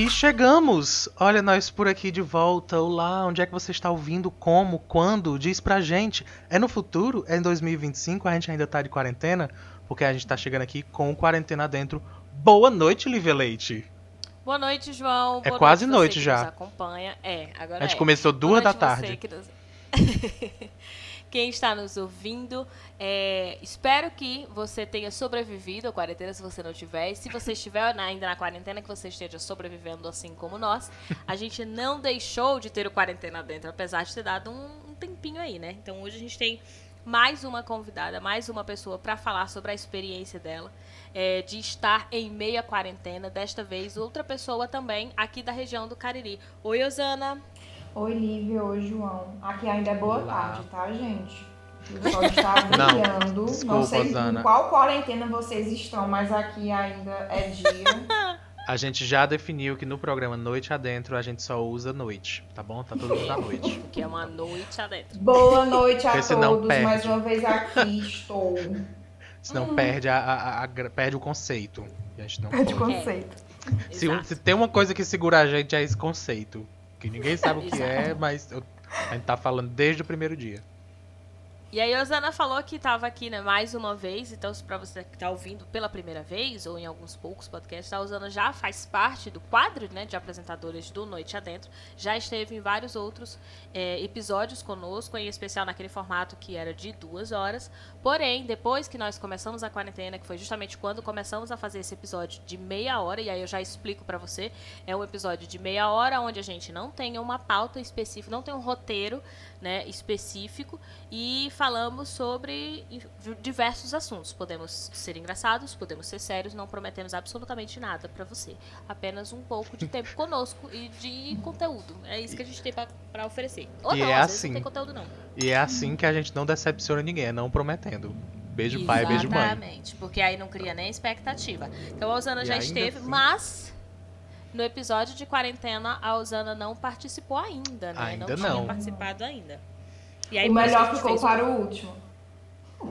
E chegamos! Olha nós por aqui de volta. Olá, onde é que você está ouvindo? Como? Quando? Diz pra gente. É no futuro? É em 2025? A gente ainda tá de quarentena? Porque a gente tá chegando aqui com quarentena dentro. Boa noite, Lívia Leite. Boa noite, João. É Boa quase noite, noite você já. Acompanha. É, agora A gente é. começou duas da você tarde. nos- Quem está nos ouvindo, é, espero que você tenha sobrevivido à quarentena, se você não tiver. E se você estiver ainda na quarentena, que você esteja sobrevivendo assim como nós. A gente não deixou de ter o quarentena dentro, apesar de ter dado um, um tempinho aí, né? Então hoje a gente tem mais uma convidada, mais uma pessoa para falar sobre a experiência dela. é, de estar em meia quarentena, desta vez outra pessoa também aqui da região do Cariri. Oi, Osana. Oi, Lívia, oi, João. Aqui ainda é boa Olá. tarde, tá, gente? O sol está Não, brilhando. Não, desculpa, sei em qual quarentena vocês estão, mas aqui ainda é dia. A gente já definiu que no programa Noite Adentro a gente só usa noite, tá bom? Tá todo mundo à noite. Que é uma noite adentro. Boa noite a todos. Mais uma vez aqui estou. Senão perde, a, a- a- perde o conceito. A gente não Perde pode. conceito. Se, um- Exato. se tem uma coisa que segura a gente é esse conceito. Que ninguém sabe o que é, mas eu- a gente tá falando desde o primeiro dia. E aí, a Osana falou que estava aqui, né, mais uma vez. Então, se pra você que tá ouvindo pela primeira vez, ou em alguns poucos podcasts, a Osana já faz parte do quadro, né, de apresentadores do Noite Adentro. Já esteve em vários outros é, episódios conosco, em especial naquele formato que era de duas horas. Porém, depois que nós começamos a quarentena, que foi justamente quando começamos a fazer esse episódio de meia hora, e aí eu já explico pra você, é um episódio de meia hora onde a gente não tem uma pauta específica, não tem um roteiro, né, específico e falamos sobre diversos assuntos. Podemos ser engraçados, podemos ser sérios, não prometemos absolutamente nada pra você. Apenas um pouco de tempo conosco e de conteúdo. É isso que a gente tem pra pra oferecer. Ou E não, é às vezes assim. não tem conteúdo não. E é assim que a gente não decepciona ninguém, é não prometendo. Beijo pai, beijo mãe. Exatamente, porque aí não cria nem expectativa. Então a Osana E já esteve, assim- mas no episódio de quarentena a Osana não participou ainda, né? Ainda não, não. tinha participado ainda. E o por isso que a melhor ficou fez o- para o último.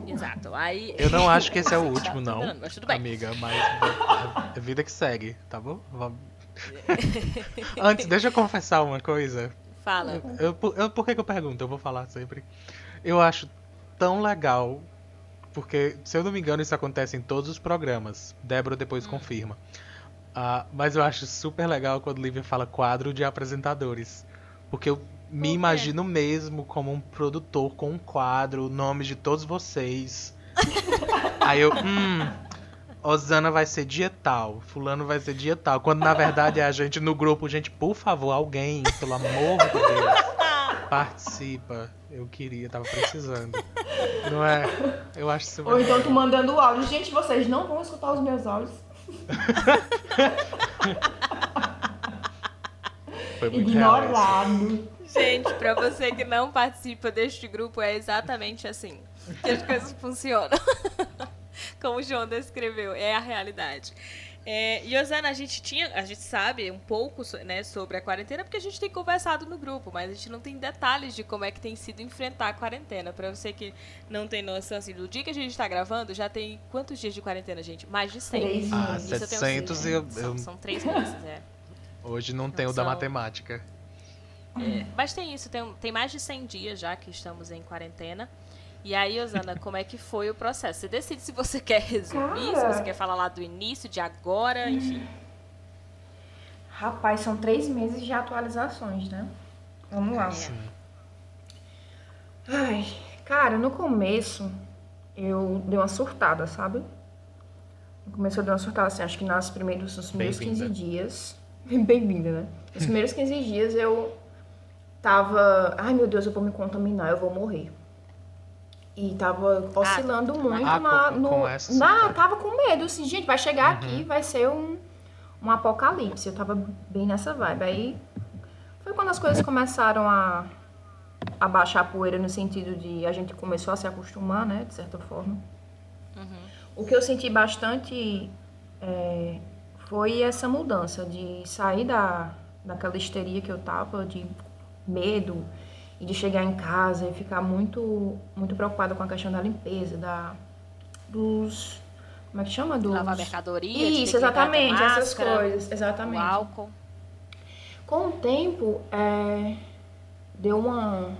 Exato. Aí Eu não acho que esse é o Tá último, não, bem, mas tudo bem. amiga, mas é a vida que segue, tá bom? Vamos. Antes, deixa eu confessar uma coisa. Fala. Eu, por- eu- por que, que eu pergunto? Eu vou falar sempre. Eu acho tão legal, porque, se eu não me engano, isso acontece em todos os programas. Débora depois Hum. confirma. Ah, mas eu acho super legal quando Lívia fala quadro de apresentadores. Porque eu me imagino mesmo como um produtor com um quadro, nomes de todos vocês. Aí eu, hum, Osana vai ser dia tal, fulano vai ser dia tal. Quando na verdade é a gente no grupo, gente, por favor, alguém, pelo amor de Deus, participa. Eu queria, tava precisando. Não é? Eu acho super Ou então tu mandando áudio. Gente, vocês não vão escutar os meus áudios. Foi muito. Ignorado. Gente, pra você que não participa deste grupo, é exatamente assim que as coisas funcionam. Como o João descreveu, é a realidade. É, e Osana, a gente tinha, a gente sabe um pouco né, sobre a quarentena porque a gente tem conversado no grupo, mas a gente não tem detalhes de como é que tem sido enfrentar a quarentena. Pra você que não tem noção, assim, do dia que a gente tá gravando, já tem quantos dias de quarentena, gente? Mais de 100. Três Ah. Isso eu tenho 700 e eu, certeza. eu- São, são três meses, é. hoje não tenho da São- matemática. É, mas tem isso, tem, tem mais de 100 dias já que estamos em quarentena. E aí, Osana, como é que foi o processo? Você decide se você quer resumir, se Cara. você quer falar lá do início, de agora, enfim. Rapaz, são três meses de atualizações, né? Vamos lá. Sim. Ai, cara, no começo eu dei uma surtada, sabe? No começo eu dei uma surtada, assim, acho que nas primeiros, nos primeiros Bem-vinda. 15 dias. Bem-vinda, né? Nos primeiros 15 dias eu tava. Ai meu Deus, eu vou me contaminar, eu vou morrer. E tava oscilando muito Ah, na. com- no, com essa na tava com medo, assim, gente, vai chegar Uhum. aqui, vai ser um, um apocalipse. Eu tava bem nessa vibe. Aí foi quando as coisas começaram a, a baixar a poeira no sentido de a gente começou a se acostumar, né, de certa forma. O que eu senti bastante é, foi essa mudança de sair da, daquela histeria que eu tava, de medo, e de chegar em casa e ficar muito, muito preocupada com a questão da limpeza, da, dos. Como é que chama? Dos... Lavar mercadoria, Isso, exatamente, essas máscara, coisas. O Exatamente. álcool. Com o tempo, é, deu uma.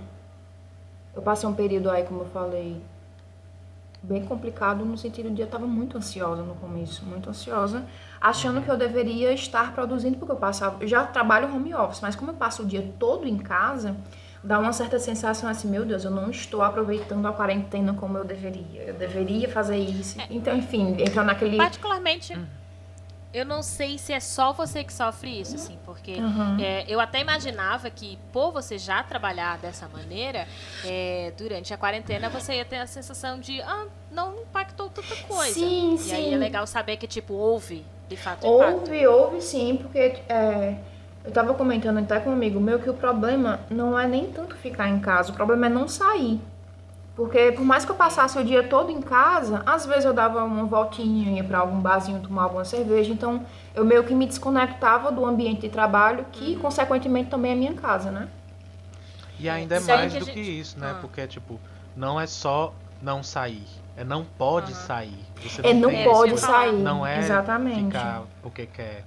Eu passei um período aí, como eu falei, bem complicado no sentido de eu estava muito ansiosa no começo, muito ansiosa, achando que eu deveria estar produzindo porque eu passava, eu já trabalho home office, mas como eu passo o dia todo em casa, dá uma certa sensação assim, meu Deus, eu não estou aproveitando a quarentena como eu deveria. Eu deveria fazer isso. É. Então, enfim, entrou naquele Particularmente eu não sei se é só você que sofre isso, assim, porque uhum. é, eu até imaginava que, por você já trabalhar dessa maneira, é, durante a quarentena você ia ter a sensação de, ah, não impactou tanta coisa. Sim, e sim. aí é legal saber que, tipo, houve, de fato, impacto. Houve, houve sim, porque é, eu tava comentando até com um amigo meu que o problema não é nem tanto ficar em casa, o problema é não sair. Porque por mais que eu passasse o dia todo em casa, às vezes eu dava uma voltinha, ia para algum barzinho tomar alguma cerveja. Então eu meio que me desconectava do ambiente de trabalho, que uhum. consequentemente também é minha casa, né? E ainda é mais do gente... que isso, né? Ah. Porque, tipo, não é só não sair. É não pode uhum. sair. Você é não, é, não pode sair. Não é Exatamente. ficar porque quer.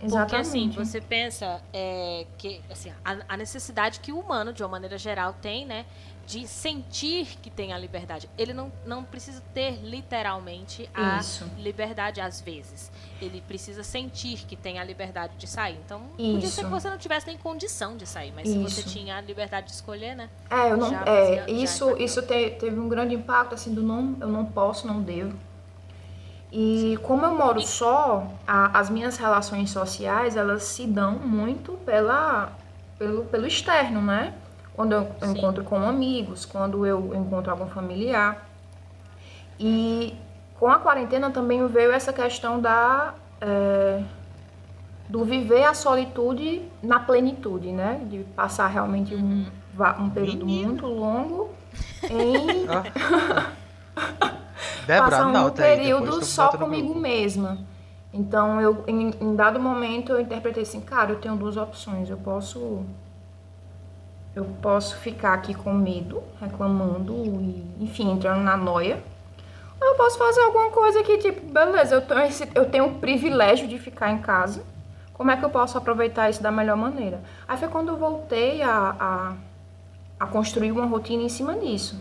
Uhum. Porque assim, você pensa é, que assim, a, a, necessidade que o humano, de uma maneira geral, tem, né? de sentir que tem a liberdade. Ele não, não precisa ter literalmente a Isso. liberdade às vezes. Ele precisa sentir que tem a liberdade de sair. Então, Isso. podia ser que você não tivesse nem condição de sair, mas Isso. se você tinha a liberdade de escolher, né? É, eu não, é, fazia, isso isso te, teve um grande impacto assim do não, eu não posso, não devo. E como eu moro só, a, as minhas relações sociais, elas se dão muito pela pelo, pelo externo, né? quando eu Sim. encontro com amigos, quando eu encontro algum familiar. E com a quarentena também veio essa questão da é, do viver a solitude na plenitude, né? De passar realmente um, uhum. um período muito longo em Débora, passar um período só comigo mesma. Então eu em, em dado momento eu interpretei assim, cara, eu tenho duas opções, eu posso eu posso ficar aqui com medo, reclamando e, enfim, entrando na noia. Ou eu posso fazer alguma coisa que, tipo, beleza, eu tenho, esse, eu tenho o privilégio de ficar em casa. Como é que eu posso aproveitar isso da melhor maneira? Aí foi quando eu voltei a, a, a construir uma rotina em cima disso.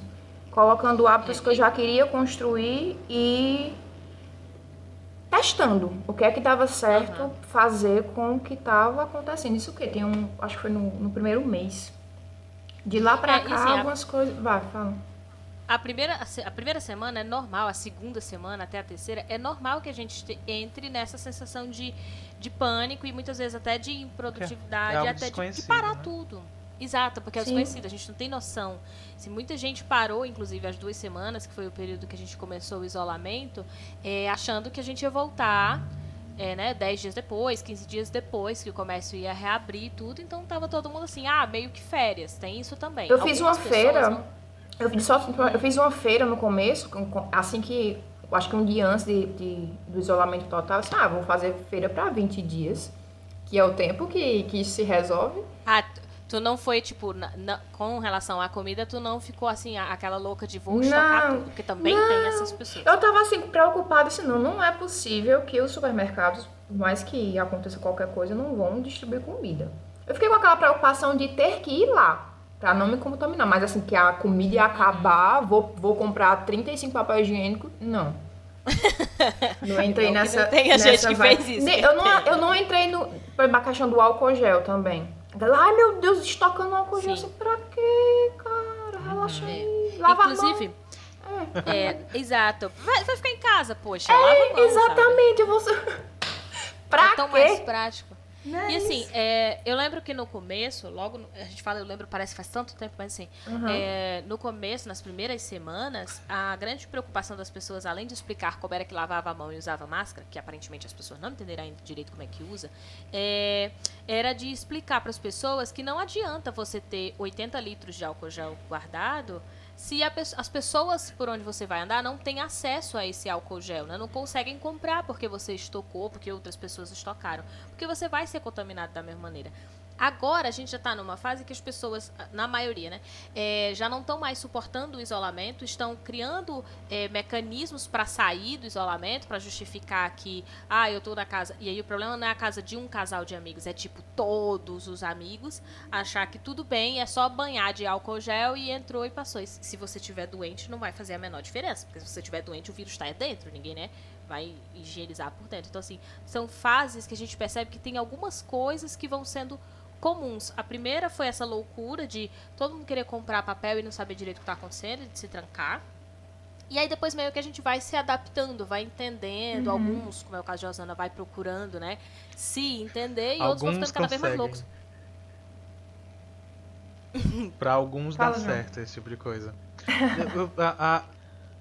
Colocando hábitos que eu já queria construir e testando o que é que dava certo uhum. fazer com o que estava acontecendo. Isso o que? Tem um, acho que foi no, no primeiro mês. De lá pra é, cá, assim, algumas a... coisas. Vai, fala. A primeira, a primeira semana é normal, a segunda semana até a terceira, é normal que a gente entre nessa sensação de, de pânico e muitas vezes até de improdutividade, é até de, de, parar né? tudo. Exato, porque é desconhecido, a gente não tem noção. Se muita gente parou, inclusive as duas semanas, que foi o período que a gente começou o isolamento, é, achando que a gente ia voltar é, né, 10 dias depois, 15 dias depois que o comércio ia reabrir tudo, então tava todo mundo assim, ah, meio que férias, tem isso também. Eu fiz uma feira, não... eu, fiz só, eu fiz uma feira no começo, assim que, acho que um dia antes de, de do isolamento total, assim, ah, vamos fazer feira para 20 dias, que é o tempo que, que isso se resolve. Ah, Tu não foi, tipo, na, na, com relação à comida, tu não ficou assim, aquela louca de vou estocar tudo, porque também não. tem essas pessoas. Eu tava assim, preocupada, assim, não, não é possível que os supermercados, por mais que aconteça qualquer coisa, não vão distribuir comida. Eu fiquei com aquela preocupação de ter que ir lá, pra não me contaminar. Mas assim, que a comida ia acabar, vou, vou comprar 35 papel higiênico, não. Não entrei nessa. Não tem a nessa gente que fez isso. Eu não, eu não entrei no. Por questão do álcool gel também. Ai meu Deus, estocando álcool gel assim, pra quê, cara? Relaxa aí. É. Lava Inclusive, é. é. exato. Vai, vai, ficar em casa, poxa. É, mão, exatamente. Sabe? Você... pra é tão quê? mais prático. Não e assim, é, eu lembro que no começo, logo, a gente fala, eu lembro, parece que faz tanto tempo, mas assim, uhum. é, no começo, nas primeiras semanas, a grande preocupação das pessoas, além de explicar como era que lavava a mão e usava máscara, que aparentemente as pessoas não entenderam ainda direito como é que usa, é, era de explicar para as pessoas que não adianta você ter 80 litros de álcool gel guardado se a, as pessoas por onde você vai andar não têm acesso a esse álcool gel, né? não conseguem comprar porque você estocou, porque outras pessoas estocaram, porque você vai ser contaminado da mesma maneira. Agora a gente já está numa fase que as pessoas, na maioria, né, é, já não estão mais suportando o isolamento, estão criando é, mecanismos para sair do isolamento, para justificar que, ah, eu estou na casa. E aí o problema não é a casa de um casal de amigos, é tipo todos os amigos achar que tudo bem, é só banhar de álcool gel e entrou e passou. E se você tiver doente, não vai fazer a menor diferença, porque se você tiver doente, o vírus está dentro, ninguém, né? vai higienizar por dentro. Então, assim, são fases que a gente percebe que tem algumas coisas que vão sendo comuns. A primeira foi essa loucura de todo mundo querer comprar papel e não saber direito o que está acontecendo, de se trancar. E aí depois meio que a gente vai se adaptando, vai entendendo, uhum. alguns, como é o caso de Osana, vai procurando, né, se entender e alguns outros vão ficando cada vez mais loucos. Para alguns dá certo esse tipo de coisa. a, a,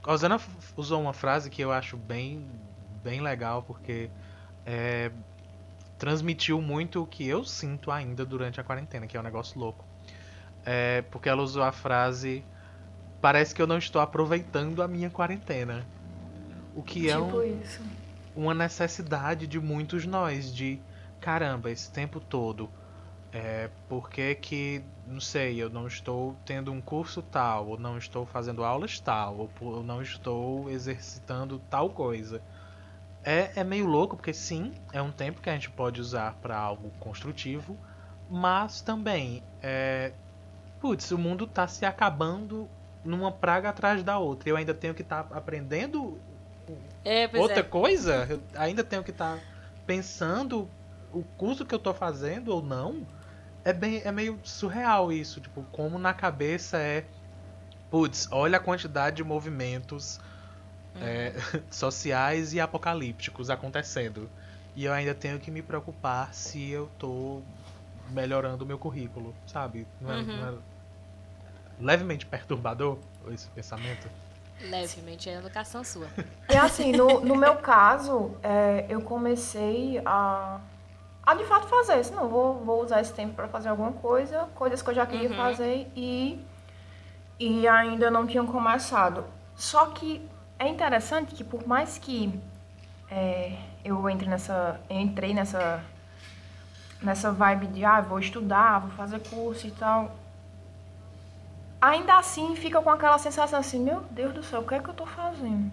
a Osana usou uma frase que eu acho bem, bem legal, porque é, transmitiu muito o que eu sinto ainda durante a quarentena, que é um negócio louco. É, porque ela usou a frase: Parece que eu não estou aproveitando a minha quarentena. O que é tipo é um, uma necessidade de muitos nós, de caramba, esse tempo todo. É, por que que, não sei, eu não estou tendo um curso tal, ou não estou fazendo aulas tal, ou não estou exercitando tal coisa. É, é meio louco, porque sim, é um tempo que a gente pode usar para algo construtivo, mas também, é, putz, o mundo tá se acabando numa praga atrás da outra. Eu ainda tenho que estar tá aprendendo é, outra é. coisa? Eu ainda tenho que estar tá pensando o curso que eu tô fazendo ou não? É, bem, é meio surreal isso, tipo, como na cabeça é. Putz, olha a quantidade de movimentos é, sociais e apocalípticos acontecendo. E eu ainda tenho que me preocupar se eu tô melhorando o meu currículo, sabe? Não é, uhum. não é levemente perturbador esse pensamento? Levemente, é a educação sua. E assim, no, no meu caso, é, eu comecei a, a de fato fazer isso. Não, vou, vou usar esse tempo para fazer alguma coisa, coisas que eu já queria uhum. fazer e, e ainda não tinham começado. Só que é interessante que por mais que é, eu entre nessa, entrei nessa nessa vibe de ah, vou estudar, vou fazer curso e tal, ainda assim fica com aquela sensação assim, meu Deus do céu, o que é que eu tô fazendo?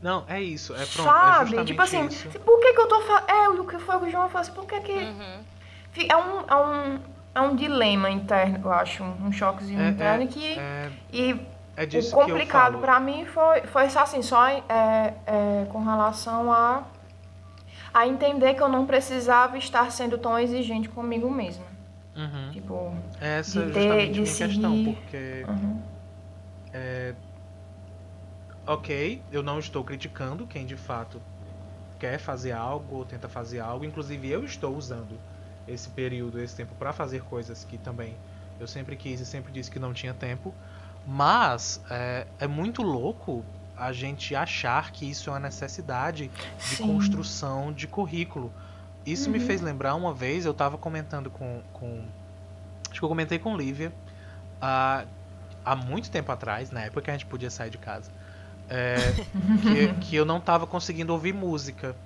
Não, é isso, é pronto, Sabe? É tipo assim, isso. por que que eu tô fazendo? É, o que foi o que o João falou assim, por que que... Uhum. É, um, é, um, é um dilema interno, eu acho, um choquezinho é, interno é, que... É... E é disso o complicado para mim foi, foi assim, só é, é, com relação a, a entender que eu não precisava estar sendo tão exigente comigo mesma. Uhum. Tipo, Essa de ter, de seguir... questão, porque... Uhum. É, ok, eu não estou criticando quem de fato quer fazer algo ou tenta fazer algo. Inclusive, eu estou usando esse período, esse tempo para fazer coisas que também eu sempre quis e sempre disse que não tinha tempo. Mas é, é muito louco a gente achar que isso é uma necessidade de Sim. construção de currículo. Isso uhum. me fez lembrar uma vez, eu estava comentando com, com. Acho que eu comentei com Lívia uh, há muito tempo atrás, na época que a gente podia sair de casa. É, que, que eu não estava conseguindo ouvir música.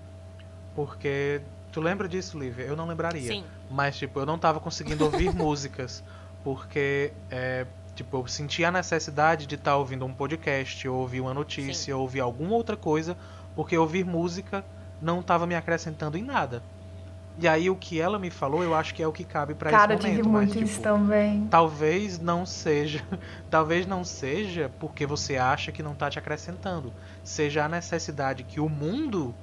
Porque. Tu lembra disso, Lívia? Eu não lembraria. Sim. Mas, tipo, eu não estava conseguindo ouvir músicas. Porque é, Tipo, eu senti a necessidade de estar tá ouvindo um podcast, ou ouvir uma notícia, Sim. ou ouvir alguma outra coisa, porque ouvir música não estava me acrescentando em nada. E aí o que ela me falou, eu acho que é o que cabe para esse momento. Cara, tive muito tipo, isso também. Talvez não seja, talvez não seja porque você acha que não tá te acrescentando. Seja a necessidade que o mundo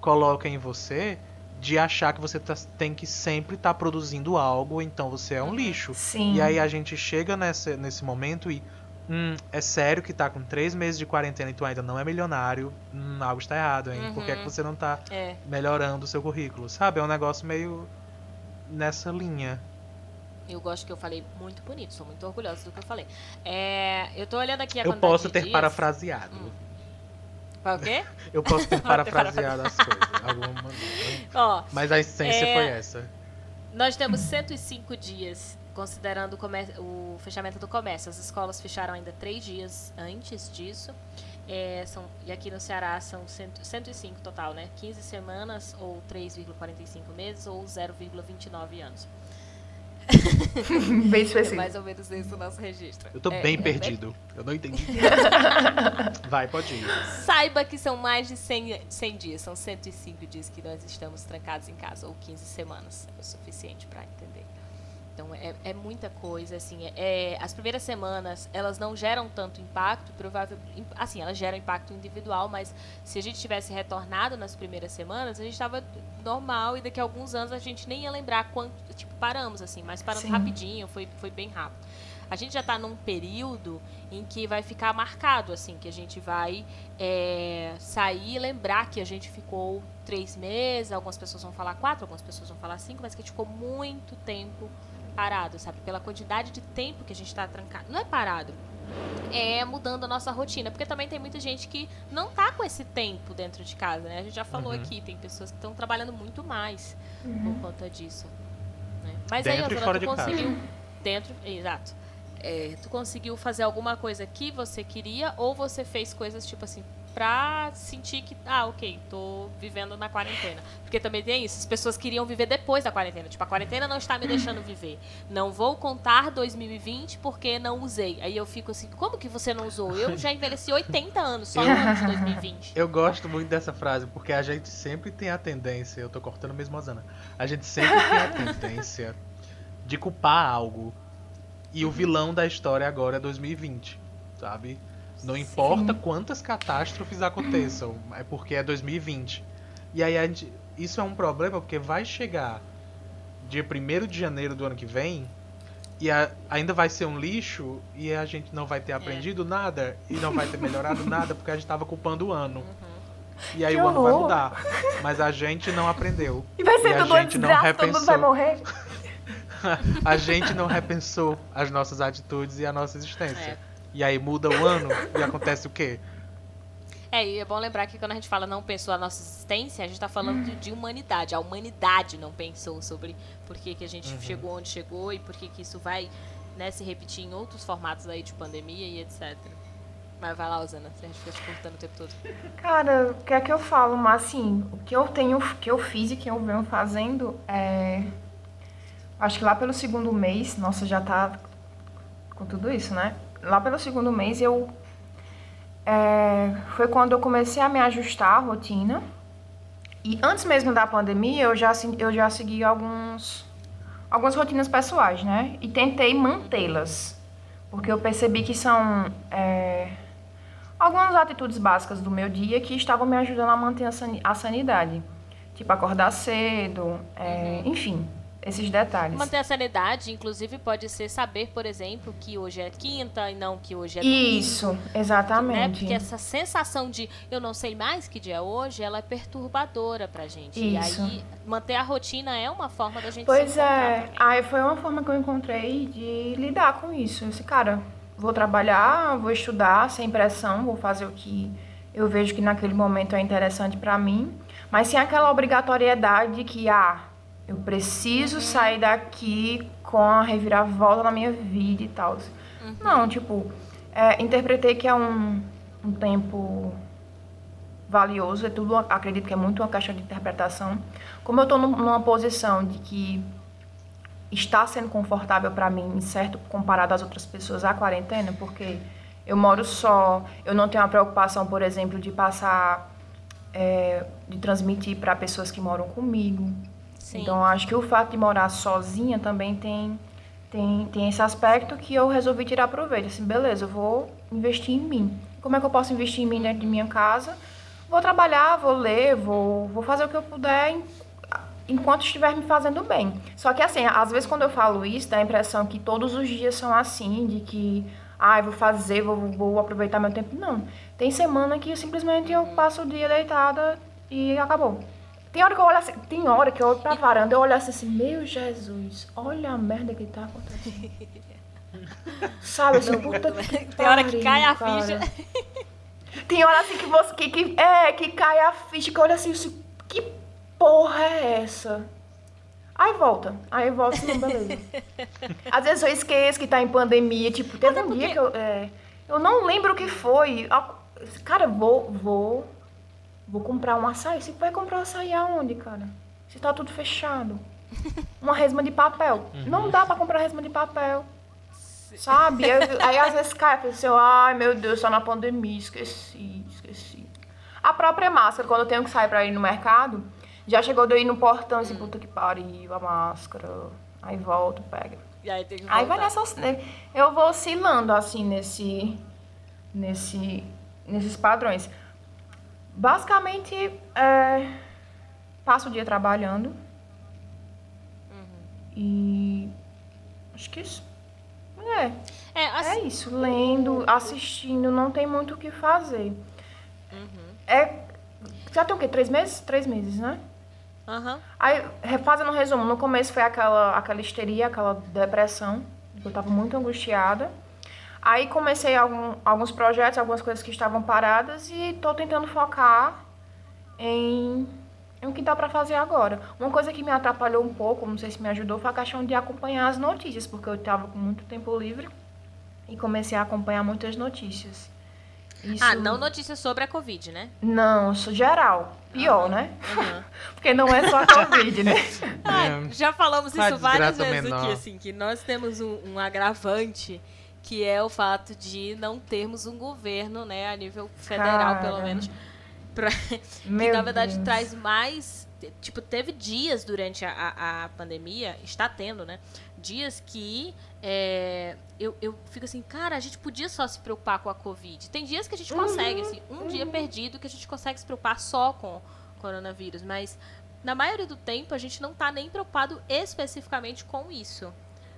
coloca em você de achar que você tá, tem que sempre estar tá produzindo algo, então você é um uhum. lixo. Sim. E aí a gente chega nesse, nesse momento e. Hum, é sério que tá com três meses de quarentena e tu ainda não é milionário. Hum, algo está errado, hein? Uhum. Por que, é que você não tá é. melhorando o seu currículo? Sabe? É um negócio meio nessa linha. Eu gosto que eu falei muito bonito, sou muito orgulhosa do que eu falei. É, eu tô olhando aqui a Eu posso ter dias. parafraseado. Hum. Para o quê? Eu posso ter parafraseado as coisas. Alguma Ó, Mas a essência é... foi essa. Nós temos 105 dias, considerando o, o, fechamento do comércio. As escolas fecharam ainda três dias antes disso. É, são, e aqui no Ceará são 100, 105 total, né? 15 semanas, ou 3,45 meses, ou 0,29 anos. bem É específico. mais ou menos esse o nosso registro. Eu tô É, bem é perdido. Eu não entendi. Vai, pode ir. Saiba que são mais de 100, 100 dias, são 105 dias que nós estamos trancados em casa, ou 15 semanas, é o suficiente para entender. Então é, é muita coisa, assim, é, é- as primeiras semanas elas não geram tanto impacto, provável, im- assim, elas geram impacto individual, mas se a gente tivesse retornado nas primeiras semanas, a gente estava normal e daqui a alguns anos a gente nem ia lembrar quanto, tipo, paramos assim, mas paramos Sim. rapidinho, foi, foi bem rápido. A gente já está num período em que vai ficar marcado, assim, que a gente vai é, sair e lembrar que a gente ficou três meses, algumas pessoas vão falar quatro, algumas pessoas vão falar cinco, mas que a gente ficou muito tempo parado, sabe? Pela quantidade de tempo que a gente está trancado. Não é parado, é mudando a nossa rotina, porque também tem muita gente que não tá com esse tempo dentro de casa, né? A gente já falou Uhum. aqui, tem pessoas que estão trabalhando muito mais por conta disso. né? Mas aí, Dentro e Osana, tu de casa. conseguiu dentro, exato. É, tu conseguiu fazer alguma coisa que você queria ou você fez coisas tipo assim pra sentir que ah ok tô vivendo na quarentena. Porque também tem isso as pessoas queriam viver depois da quarentena. Tipo a quarentena não está me deixando viver. Não vou contar 2020 porque não usei. Aí eu fico assim como que você não usou? Eu já envelheci 80 anos só no ano de 2020 Eu gosto muito dessa frase, porque a gente sempre tem a tendência, eu tô cortando mesmo a Zana, a gente sempre tem a tendência de culpar algo. E o vilão da história agora é 2020, sabe? Não importa quantas catástrofes aconteçam, é porque é 2020. E aí a gente, isso é um problema porque vai chegar dia 1 de janeiro do ano que vem e a- ainda vai ser um lixo e a gente não vai ter aprendido nada e não vai ter melhorado nada porque a gente tava culpando o ano. E aí Que o ano vai mudar. Mas a gente não aprendeu. E vai E ser a tudo uma gente não desgraça, todo mundo vai repensou. morrer. a gente não repensou as nossas atitudes e a nossa existência. É. E aí muda o ano e acontece o quê? É, e é bom lembrar que quando a gente fala não pensou a nossa existência, a gente está falando de, de humanidade. A humanidade não pensou sobre por que, que a gente chegou onde chegou e por que, que isso vai né, se repetir em outros formatos aí de pandemia e etc. Mas vai lá, Osana, a gente fica te cortando o tempo todo. Cara, o que é que eu falo? Mas assim, o que eu tenho, o que eu fiz e que eu venho fazendo é. Acho que lá pelo segundo mês, nossa, já tá com tudo isso, né? Lá pelo segundo mês eu. é, foi quando eu comecei a me ajustar à rotina. E antes mesmo da pandemia, eu já, eu já segui alguns, algumas rotinas pessoais, né? E tentei mantê-las. Porque eu percebi que são. é, algumas atitudes básicas do meu dia que estavam me ajudando a manter a sani- a sanidade. Tipo, acordar cedo, é, enfim, esses detalhes. Manter a sanidade, inclusive, pode ser saber, por exemplo, que hoje é quinta e não que hoje é Isso, domingo. Né? exatamente. Porque essa sensação de eu não sei mais que dia é hoje, ela é perturbadora pra gente. Isso. E aí, manter a rotina é uma forma da gente Pois é, aí foi uma forma que eu encontrei de lidar com isso. Eu disse, cara, vou trabalhar, vou estudar sem pressão, vou fazer o que eu vejo que naquele momento é interessante pra mim, mas sem aquela obrigatoriedade de que, ah, eu preciso sair daqui com a reviravolta na minha vida e tal. Não, tipo, é, interpretei que é um, um tempo valioso, é tudo, acredito que é muito uma questão de interpretação. Como eu num- numa posição de que está sendo confortável para mim, certo, comparado às outras pessoas, a quarentena, porque eu moro só, eu não tenho a preocupação, por exemplo, de passar, é, de transmitir para pessoas que moram comigo. Sim. Então, acho que o fato de morar sozinha também tem, tem, tem esse aspecto que eu resolvi tirar proveito. Assim, beleza, eu vou investir em mim. Como é que eu posso investir em mim dentro de minha casa? Vou trabalhar, vou ler, vou, vou fazer o que eu puder enquanto estiver me fazendo bem. Só que assim, às vezes quando eu falo isso, dá a impressão que todos os dias são assim, de que, ah, vou fazer, vou, vou aproveitar meu tempo. Não. Tem semana que simplesmente eu passo o dia deitada e acabou. Tem hora que eu olho assim, tem hora que eu olho pra varanda, eu olho assim, assim, meu Jesus, olha a merda que tá acontecendo. Sabe, assim, puta que Tem hora que cai a cara. ficha. Tem hora assim que você. Que, que, é, que cai a ficha, que olha assim, assim, que porra é essa? Aí volta. Aí volta assim, não, beleza. Às vezes eu esqueço que tá em pandemia. Tipo, teve é um dia que eu. é, eu não lembro o que foi. Cara, vou. Vou. Vou comprar um açaí. Você vai comprar um açaí aonde, cara? Se tá tudo fechado. uma resma de papel. Não dá pra comprar resma de papel. Sabe? Aí às vezes cai, eu assim, ai meu Deus, só na pandemia, esqueci, esqueci. A própria máscara, quando eu tenho que sair pra ir no mercado, já chegou de eu ir no portão assim, puta que pariu, a máscara. Aí volto, pega. E aí tem que Aí vai voltar. nessa. né? Eu vou oscilando assim nesse. nesse nesses padrões. Basicamente, é, passo o dia trabalhando. Uhum. E. Acho que isso. É, É, é assim, isso. Lendo, assistindo, não tem muito o que fazer. Uhum. É. Já tem o quê? Três meses? Três meses, né? aham. Aí, fazendo um resumo, no começo foi aquela, aquela histeria, aquela depressão. Eu tava muito angustiada. Aí comecei algum, alguns projetos, algumas coisas que estavam paradas e tô tentando focar em, em o que dá pra fazer agora. Uma coisa que me atrapalhou um pouco, não sei se me ajudou, foi a questão de acompanhar as notícias, porque eu tava com muito tempo livre e comecei a acompanhar muitas notícias. Isso- Ah, não notícias sobre a Covid, né? Não, isso geral. Pior, né? Uhum. Porque não é só a Covid, né? Ah, já falamos Uma isso várias vezes aqui, menor. assim, que nós temos um, um agravante que é o fato de não termos um governo, né, a nível federal, pelo Cara. menos, pra, que na verdade Deus. traz mais. Tipo, teve dias durante a, a, pandemia, está tendo, né? Dias que é, eu, eu fico assim, cara, a gente podia só se preocupar com a Covid. Tem dias que a gente consegue, Uhum, assim, um dia perdido que a gente consegue se preocupar só com o coronavírus, mas na maioria do tempo a gente não tá nem preocupado especificamente com isso.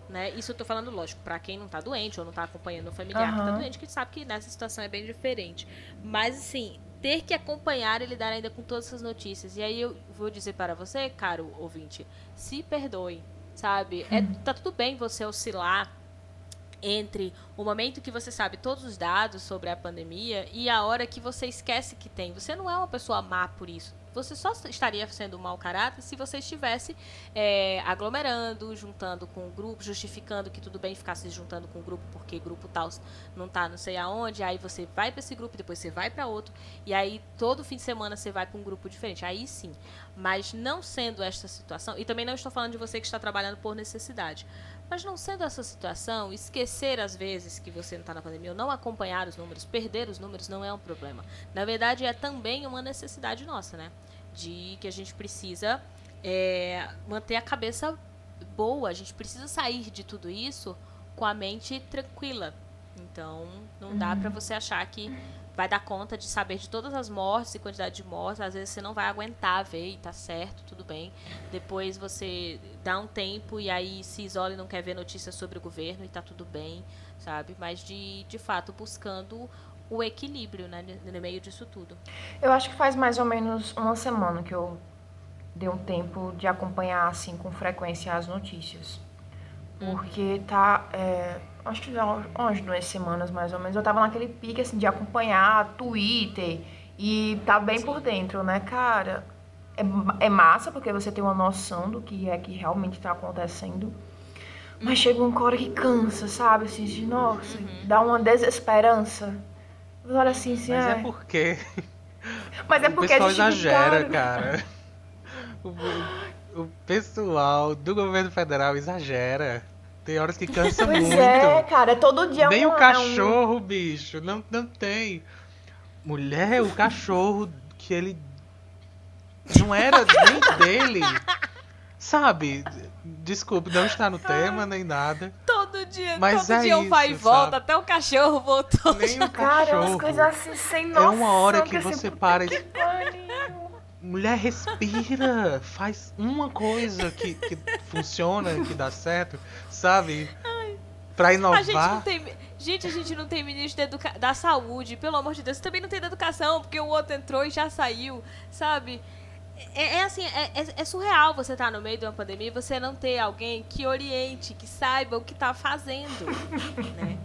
Né? Isso eu tô falando, lógico, pra quem não tá doente ou não tá acompanhando o familiar que tá doente, que sabe que nessa situação é bem diferente. Mas, assim, ter que acompanhar e lidar ainda com todas essas notícias. E aí eu vou dizer para você, caro ouvinte, se perdoe, sabe? É, tá tudo bem você oscilar entre o momento que você sabe todos os dados sobre a pandemia e a hora que você esquece que tem. Você não é uma pessoa má por isso. Você só estaria sendo um mau caráter se você estivesse é, aglomerando, juntando com o grupo, justificando que tudo bem ficar se juntando com o grupo porque grupo tal não tá não sei aonde, aí você vai para esse grupo, depois você vai para outro, e aí todo fim de semana você vai para um grupo diferente. Aí sim. Mas não sendo esta situação, e também não estou falando de você que está trabalhando por necessidade, mas não sendo essa situação, esquecer às vezes que você não está na pandemia, ou não acompanhar os números, perder os números não é um problema. Na verdade, é também uma necessidade nossa, né? De que a gente precisa é, manter a cabeça boa, a gente precisa sair de tudo isso com a mente tranquila. Então, não dá pra você achar que vai dar conta de saber de todas as mortes e quantidade de mortes. Às vezes você não vai aguentar ver e tá certo, tudo bem. Depois você dá um tempo e aí se isola e não quer ver notícias sobre o governo e tá tudo bem, sabe? Mas de, de fato buscando o equilíbrio, né, no meio disso tudo. Eu acho que faz mais ou menos uma semana que eu dei um tempo de acompanhar assim com frequência as notícias. Porque tá. é, acho que já umas duas semanas mais ou menos, eu tava naquele pique assim, de acompanhar Twitter e tá bem por dentro, né, cara? É, é massa porque você tem uma noção do que é que realmente tá acontecendo. Mas chega uma hora que cansa, sabe? Assim, de, nossa, dá uma desesperança. Você olha assim, assim, Mas é ai. porque Mas é o porque pessoal a gente exagera, cara. O, o pessoal do governo federal exagera. Tem horas que cansa Pois muito. é, cara, é todo dia Nem um, o é um- cachorro, bicho, não, não tem. Mulher, o cachorro que ele não era nem dele. Sabe? Desculpe, não está no tema nem nada. Todo dia, Mas todo é dia um vai e isso, volta, sabe? até o cachorro voltou. Nem o Cara, é umas cachorro. coisas assim sem É noção. uma hora que assim, você para e- que. Mulher, respira. Faz uma coisa que, que funciona, que dá certo, sabe? Pra A gente não inovar. tem. Gente, a gente não tem ministro da, da saúde, pelo amor de Deus. Também não tem da educação, porque o outro entrou e já saiu, sabe? É, é assim, é, é- é surreal você estar no meio de uma pandemia e você não ter alguém que oriente, que saiba o que tá fazendo, né?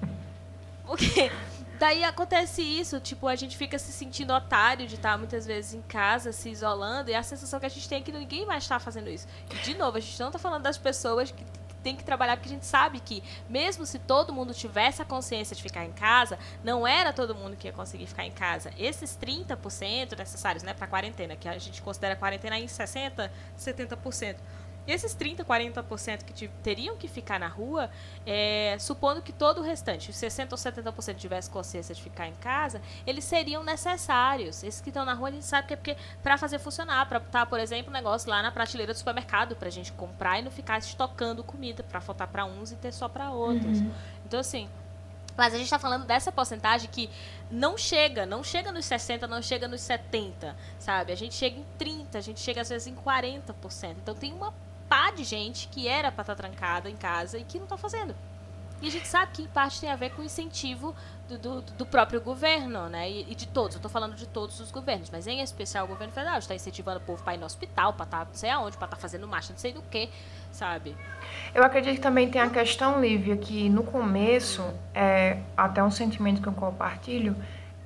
Porque daí acontece isso, tipo, a gente fica se sentindo otário de estar muitas vezes em casa, se isolando, e a sensação que a gente tem é que ninguém mais está fazendo isso. E, de novo, a gente não tá falando das pessoas que tem que trabalhar, porque a gente sabe que, mesmo se todo mundo tivesse a consciência de ficar em casa, não era todo mundo que ia conseguir ficar em casa. Esses 30% necessários, né, para quarentena, que a gente considera a quarentena em 60%, 70%. E esses 30, 40% que teriam que ficar na rua, é, supondo que todo o restante, 60 ou 70% tivesse consciência de ficar em casa, eles seriam necessários. Esses que estão na rua, a gente sabe que é porque para fazer funcionar, para estar, por exemplo, um negócio lá na prateleira do supermercado, para a gente comprar e não ficar estocando comida, para faltar para uns e ter só para outros. Uhum. Então, assim, mas a gente está falando dessa porcentagem que não chega, não chega nos 60, não chega nos 70, sabe? A gente chega em 30, a gente chega às vezes em 40%. Então tem uma pá de gente que era para estar tá trancada em casa e que não está fazendo. E a gente sabe que em parte tem a ver com o incentivo do, do, do próprio governo, né? E, e, de todos. Eu estou falando de todos os governos, mas em especial o governo federal está incentivando o povo para ir no hospital, para estar tá não sei aonde, para estar tá fazendo marcha, não sei do que, sabe? Eu acredito que também tem a questão, Lívia, que no começo, é, até um sentimento que eu compartilho,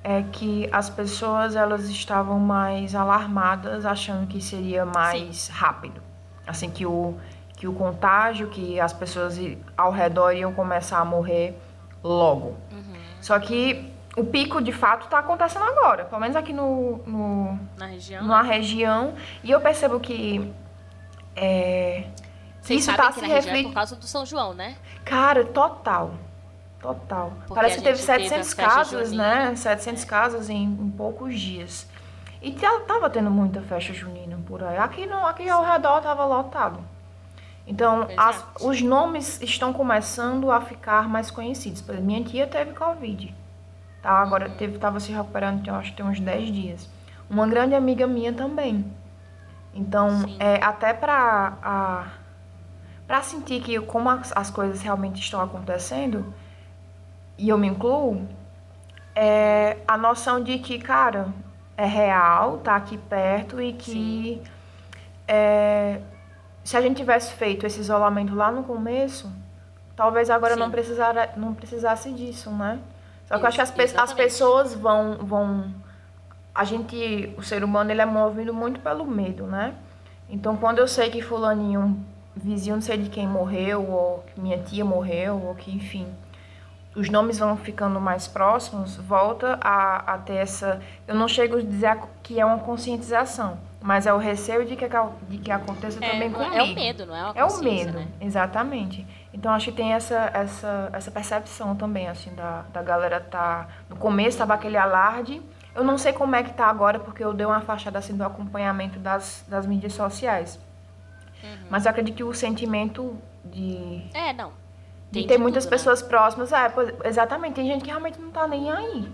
é que as pessoas elas estavam mais alarmadas, achando que seria mais Sim. rápido. Assim, que o que o contágio, que as pessoas ao redor iam começar a morrer logo. Uhum. Só que o pico de fato está acontecendo agora, pelo menos aqui no, no na região. Na região. E eu percebo que é, isso está se refletindo é por causa do São João, né? Cara, total. Total. Porque Parece que teve 700 teve casos, né? 700 casos em, em poucos dias. E tava tendo muita festa junina por aí. Aqui, no, aqui ao redor tava lotado. Então, as, os nomes estão começando a ficar mais conhecidos. Por exemplo, minha tia teve Covid. Tá? Agora uhum. teve, tava se recuperando, tem, acho que tem uns 10 dias. Uma grande amiga minha também. Então, é, até para para sentir que como as, as, coisas realmente estão acontecendo, e eu me incluo, é a noção de que, cara, é real, tá aqui perto e que é, se a gente tivesse feito esse isolamento lá no começo, talvez agora não, precisara, não precisasse disso, né? Só que eu acho que as, as pessoas vão, vão. A gente, o ser humano, ele é movido muito pelo medo, né? Então, quando eu sei que fulaninho, vizinho não sei de quem morreu, ou que minha tia morreu, ou que, enfim, os nomes vão ficando mais próximos, volta a, a ter essa. Eu não chego a dizer que é uma conscientização, mas é o receio de que, de que aconteça é, também comigo. É o medo, não é? é o medo, né? exatamente. Então acho que tem essa, essa, essa percepção também, assim, da, da galera tá. No começo estava aquele alarde. Eu não sei como é que tá agora, porque eu dei uma fachada assim do acompanhamento das, das mídias sociais. Uhum. Mas eu acredito que o sentimento de. É, não tem, tem muitas tudo, né? pessoas né? próximas. É, exatamente, tem gente que realmente não tá nem aí.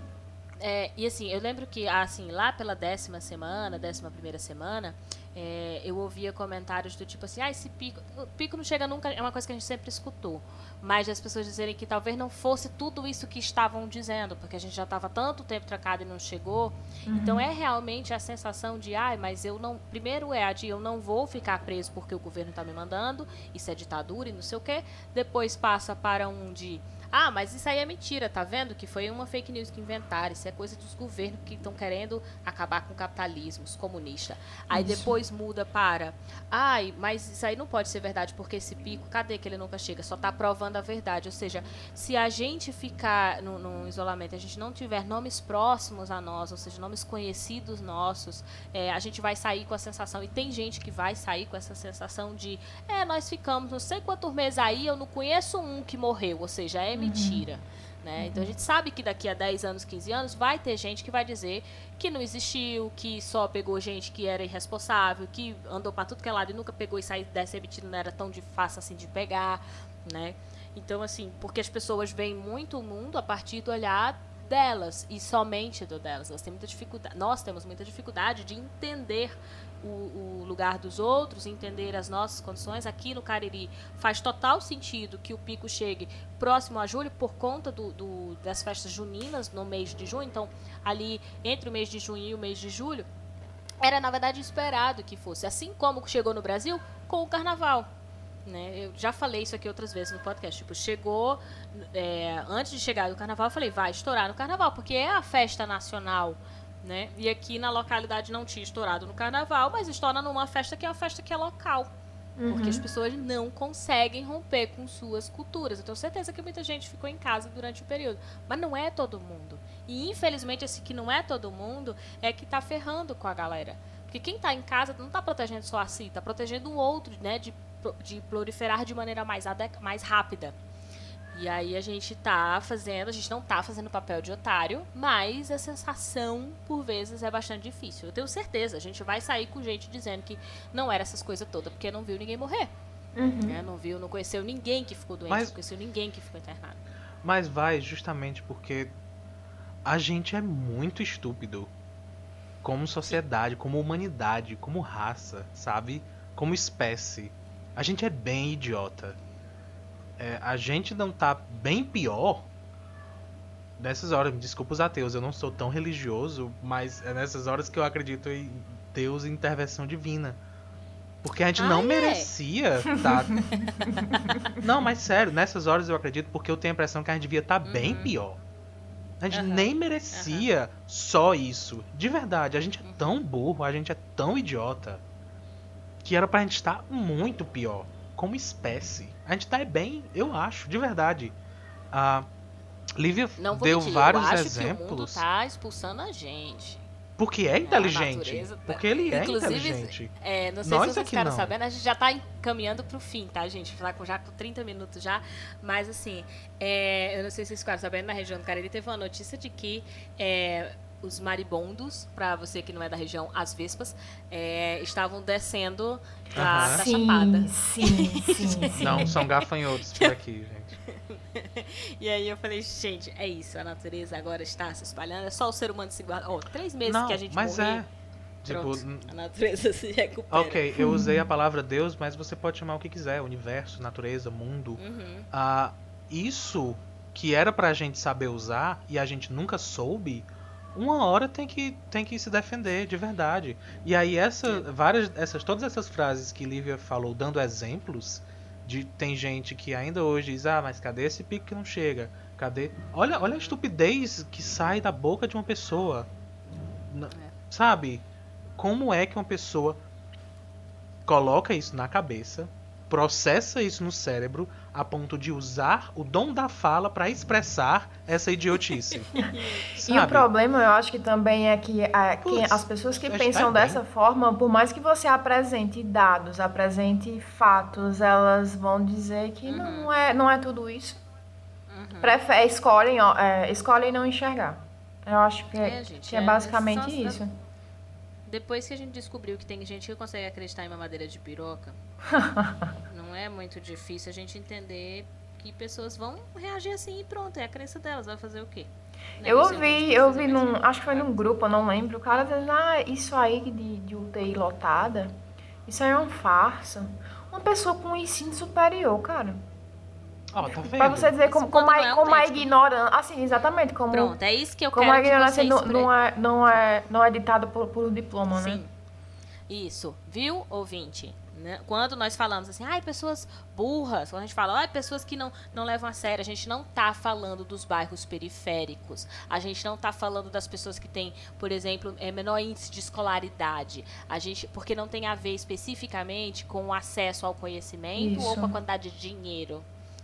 É, e assim, eu lembro que assim, lá pela décima semana, décima primeira semana, é, eu ouvia comentários do tipo assim, ah, esse pico. O pico não chega nunca, é uma coisa que a gente sempre escutou. Mas as pessoas dizerem que talvez não fosse tudo isso que estavam dizendo, porque a gente já estava tanto tempo trancado e não chegou. Uhum. Então é realmente a sensação de, ai, mas eu não. Primeiro é a de eu não vou ficar preso porque o governo está me mandando, isso é ditadura e não sei o quê. Depois passa para um de ah, mas isso aí é mentira, tá vendo? Que foi uma fake news que inventaram. Isso é coisa dos governos que estão querendo acabar com o capitalismo, os comunistas. Aí isso. depois muda para. Ai, mas isso aí não pode ser verdade, porque esse pico, cadê que ele nunca chega? Só tá provando a verdade. Ou seja, se a gente ficar no, no isolamento, a gente não tiver nomes próximos a nós, ou seja, nomes conhecidos nossos, é, a gente vai sair com a sensação, e tem gente que vai sair com essa sensação de, é, nós ficamos não sei quantos meses aí, eu não conheço um que morreu. Ou seja, é mentira. Né? Então a gente sabe que daqui a 10 anos, 15 anos, vai ter gente que vai dizer que não existiu, que só pegou gente que era irresponsável, que andou para tudo que é lado e nunca pegou e saiu dessa emitido, não era tão de fácil assim de pegar, né? Então, assim, porque as pessoas veem muito o mundo a partir do olhar delas e somente do delas. Elas têm muita dificuldade, nós temos muita dificuldade de entender o, o, lugar dos outros, entender as nossas condições. Aqui no Cariri faz total sentido que o pico chegue próximo a julho por conta do, do, das festas juninas no mês de junho. Então, ali entre o mês de junho e o mês de julho, era na verdade esperado que fosse. Assim como chegou no Brasil com o carnaval. Né? Eu já falei isso aqui outras vezes no podcast. Tipo, chegou. É, antes de chegar no carnaval, eu falei, vai estourar no carnaval, porque é a festa nacional né? E aqui na localidade não tinha estourado no carnaval, mas estoura numa festa que é uma festa que é local. Uhum. Porque as pessoas não conseguem romper com suas culturas. Eu tenho certeza que muita gente ficou em casa durante o período. Mas não é todo mundo. E infelizmente esse que não é todo mundo é que está ferrando com a galera. Porque quem está em casa não está protegendo só a si, está protegendo o outro, né? De de proliferar de maneira mais, mais rápida. E aí a gente tá fazendo, a gente não tá fazendo papel de otário, mas a sensação, por vezes, é bastante difícil. Eu tenho certeza, a gente vai sair com gente dizendo que não era essas coisas todas, porque não viu ninguém morrer. Uhum. Né? Não viu, não conheceu ninguém que ficou doente, mas, não conheceu ninguém que ficou internado. Mas vai justamente porque a gente é muito estúpido. Como sociedade, como humanidade, como raça, sabe? Como espécie. A gente é bem idiota é, a gente não tá bem pior nessas horas. Me desculpa os ateus, eu não sou tão religioso, mas é nessas horas que eu acredito em Deus e intervenção divina. Porque a gente ah, não é? merecia tá... não, mas sério, nessas horas eu acredito porque eu tenho a impressão que a gente devia estar tá uhum. bem pior. A gente uhum. nem merecia uhum. só isso. De verdade, a gente é tão burro, a gente é tão idiota, que era pra gente estar muito pior como espécie. A gente tá bem, eu acho, de verdade. A Lívia não deu mentir, vários eu acho exemplos. Que o mundo tá expulsando a gente. Porque é inteligente. Tá... Porque ele é Inclusive, inteligente. É, não sei Nós se vocês ficaram sabendo, a gente já tá encaminhando pro fim, tá, gente? Já com, já com 30 minutos já. Mas assim, é, eu não sei se vocês ficaram sabendo, na região do Cariri teve uma notícia de que é, os maribondos, para você que não é da região, as vespas, é, estavam descendo da, da sim, chapada. Sim, sim, sim. Não, são gafanhotos por aqui, gente. e aí eu falei, gente, é isso, a natureza agora está se espalhando, é só o ser humano se guardar. Oh, três meses não, que a gente mas morrer, é. Tipo, a natureza se recupera. Ok, eu usei a palavra Deus, mas você pode chamar o que quiser, universo, natureza, mundo. Uhum. Ah, isso que era pra gente saber usar e a gente nunca soube, uma hora tem que, tem que se defender de verdade. E aí essa, várias, essas, todas essas frases que Lívia falou dando exemplos, de tem gente que ainda hoje diz, ah, mas cadê esse pico que não chega? Cadê? Olha, olha a estupidez que sai da boca de uma pessoa. É. Sabe? Como é que uma pessoa coloca isso na cabeça, processa isso no cérebro, a ponto de usar o dom da fala para expressar essa idiotice. e o problema, eu acho que também é que, a, Puts, que as pessoas que pensam tá dessa forma, por mais que você apresente dados, apresente fatos, elas vão dizer que uhum. não, é, não é tudo isso. Uhum. Prefer, escolhem, é, escolhem não enxergar. Eu acho que é, é gente, que é, é basicamente isso. Depois que a gente descobriu que tem gente que consegue acreditar em mamadeira de piroca, não é muito difícil a gente entender que pessoas vão reagir assim e pronto, é a crença delas, vai fazer o quê? Né? Eu ouvi, eu ouvi num, acho que foi num grupo, eu não lembro, o cara dizendo, ah, isso aí de, de UTI lotada, isso aí é uma farsa. Uma pessoa com ensino superior, cara. Oh, tá vendo? Pra você dizer como, como, a, é um como a ignorância. Assim, exatamente. Como, Pronto, é isso que eu como quero a ignorância não, não, é, não, é, não é ditada por, por diploma, né? Sim. né? Isso. Viu, ouvinte? Né? Quando nós falamos assim, ai, pessoas burras, quando a gente fala, ai, pessoas que não, não levam a sério, a gente não está falando dos bairros periféricos, a gente não está falando das pessoas que têm, por exemplo, é, menor índice de escolaridade, a gente, porque não tem a ver especificamente com o acesso ao conhecimento Isso. ou com a quantidade de dinheiro.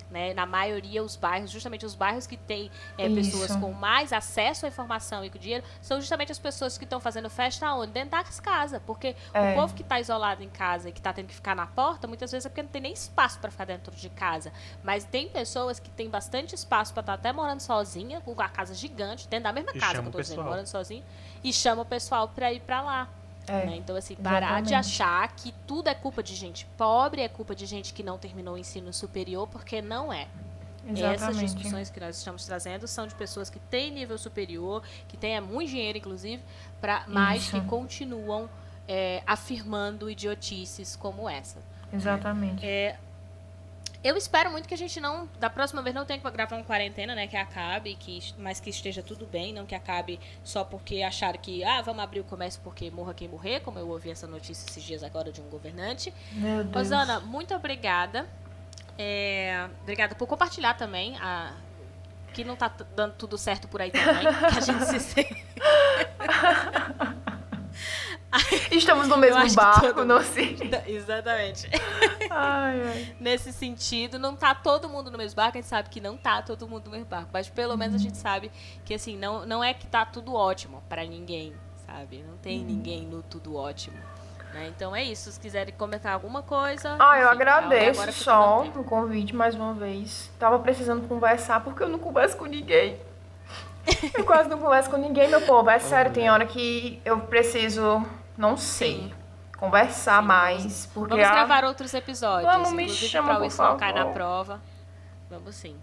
Né? Na maioria, os bairros, justamente os bairros que têm é, pessoas com mais acesso à informação e com dinheiro, são justamente as pessoas que estão fazendo festa onde? Dentro das casas. Porque é. o povo que está isolado em casa e que está tendo que ficar na porta, muitas vezes é porque não tem nem espaço para ficar dentro de casa. Mas tem pessoas que têm bastante espaço para estar tá até morando sozinha, com a casa gigante, dentro da mesma e casa que eu estou dizendo, morando sozinha, e chama o pessoal para ir para lá. É, né? Então, assim, parar exatamente. de achar que tudo é culpa de gente pobre, é culpa de gente que não terminou o ensino superior, porque não é. Exatamente. Essas discussões que nós estamos trazendo são de pessoas que têm nível superior, que têm muito dinheiro, inclusive, pra, mas Isso. que continuam é, afirmando idiotices como essa. Exatamente. É, eu espero muito que a gente não, da próxima vez, não tenha que gravar uma quarentena, né? Que acabe, que, mas que esteja tudo bem, não que acabe só porque acharam que, ah, vamos abrir o comércio porque morra quem morrer, como eu ouvi essa notícia esses dias agora de um governante. Meu Deus. Rosana, muito obrigada. É, obrigada por compartilhar também a, que não tá dando tudo certo por aí também, que a gente se Estamos no mesmo barco, todo... não sei. Exatamente. Ai, ai. Nesse sentido, não tá todo mundo no mesmo barco, a gente sabe que não tá todo mundo no mesmo barco. Mas pelo uhum. menos a gente sabe que assim, não, não é que tá tudo ótimo para ninguém, sabe? Não tem uhum. ninguém no tudo ótimo. Né? Então é isso. Se quiserem comentar alguma coisa. Ah, eu agradeço agora só o convite mais uma vez. Tava precisando conversar porque eu não converso com ninguém. Eu quase não converso com ninguém, meu povo. É sério, tem hora que eu preciso, não sei, conversar mais. Porque Vamos a- gravar outros episódios. Vamos, me chama, pra por Isso Não na. Prova. Vamos sim.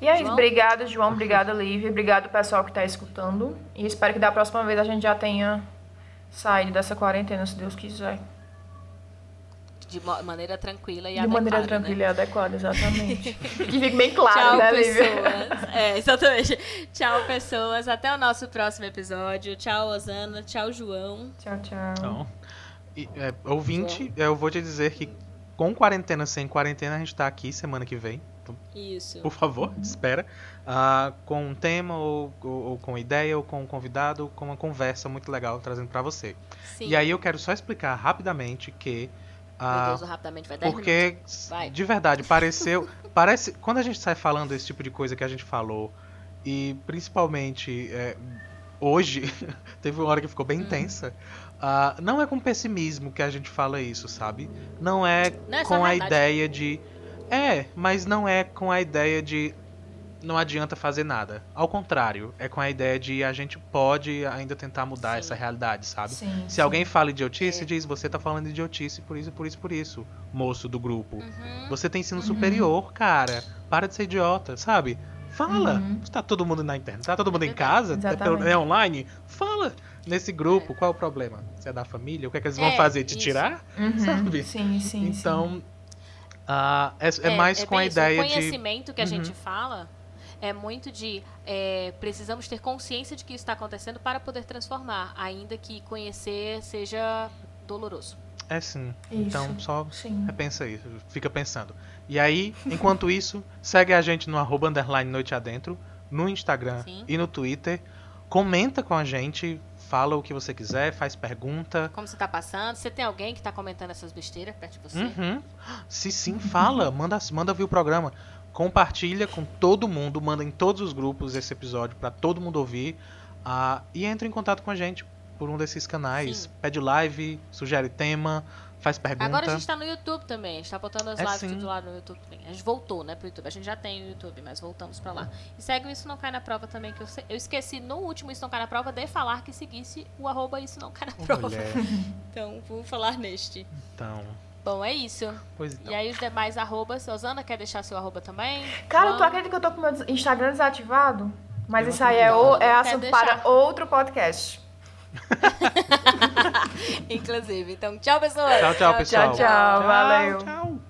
E é isso, João? obrigada, João. Obrigada, Lívia. Obrigado, pessoal que tá escutando. E espero que da próxima vez a gente já tenha saído dessa quarentena, se Deus quiser. De maneira tranquila e De adequada. maneira né? tranquila e adequada, exatamente. que fique bem claro, Tchau, né, Lívia? pessoas. É, exatamente. Tchau, pessoas. Até o nosso próximo episódio. Tchau, Osana. Tchau, João. Tchau, tchau. Então, e, é, ouvinte, eu vou te dizer que com quarentena, sem quarentena, a gente tá aqui semana que vem. Então, Isso. por favor, espera. Ah, com um tema, ou, ou, ou com ideia, ou com um convidado, ou com uma conversa muito legal trazendo pra você. Sim. E aí eu quero só explicar rapidamente que. Meu ah, Deus, rapidamente vai 10 minutos. porque, Vai. de verdade, pareceu. parece. Quando a gente sai falando esse tipo de coisa que a gente falou, e principalmente é, hoje, teve uma hora que ficou Hum. bem tensa. ah, não é com pessimismo que a gente fala isso, sabe? Não é Não, é com a verdade. ideia de. É, mas não é com a ideia de. Não adianta fazer nada. Ao contrário, é com a ideia de a gente pode ainda tentar mudar Sim. essa realidade, sabe? Sim, Se sim. alguém fala idiotice, É. diz, você tá falando idiotice por isso, por isso, por isso, moço do grupo. Uhum. Você tem ensino superior, cara. Para de ser idiota, sabe? Fala. Uhum. Tá todo mundo na internet, tá todo mundo em casa, Exatamente. é online. Fala. Nesse grupo, qual é o problema? Você é da família? O que é que eles vão É, fazer? Te isso. tirar? Uhum. sabe? Sim, sim, então, ah, é, é mais com a ideia O de. conhecimento que a Uhum. gente fala é muito de é, precisamos ter consciência de que isso está acontecendo para poder transformar, ainda que conhecer seja doloroso. É sim. Isso. Então, só Sim. Repensa isso, fica pensando. E aí, enquanto isso, segue a gente no arroba underline noite adentro, no Instagram Sim. e no Twitter. Comenta com a gente, fala o que você quiser, faz pergunta. Como você tá passando? Você tem alguém que tá comentando essas besteiras perto de você? Uhum. Se sim, fala, manda, manda ver o programa. Compartilha com todo mundo, manda em todos os grupos esse episódio para todo mundo ouvir. ah, e entra em contato com a gente por um desses canais. Sim. Pede live, sugere tema, faz pergunta. Agora a gente tá no YouTube também. A gente tá botando as É lives sim. tudo lá no YouTube também. A gente voltou, né, pro YouTube. A gente já tem o YouTube, mas voltamos pra lá. E segue o Isso Não Cai na Prova também, que eu, eu esqueci no último Isso Não Cai na Prova de falar que seguisse o arroba Isso Não Cai na Prova. Então, vou falar neste. Então, Bom, é isso. pois então. E aí os demais arrobas. Osana, quer deixar seu arroba também? Cara, João? tu acredita que eu tô com meu Instagram desativado? Mas Eu isso aí é, o, é Quer assunto deixar? para outro podcast. Inclusive. Então, tchau, pessoas. Tchau, tchau, pessoal. tchau, valeu. Tchau.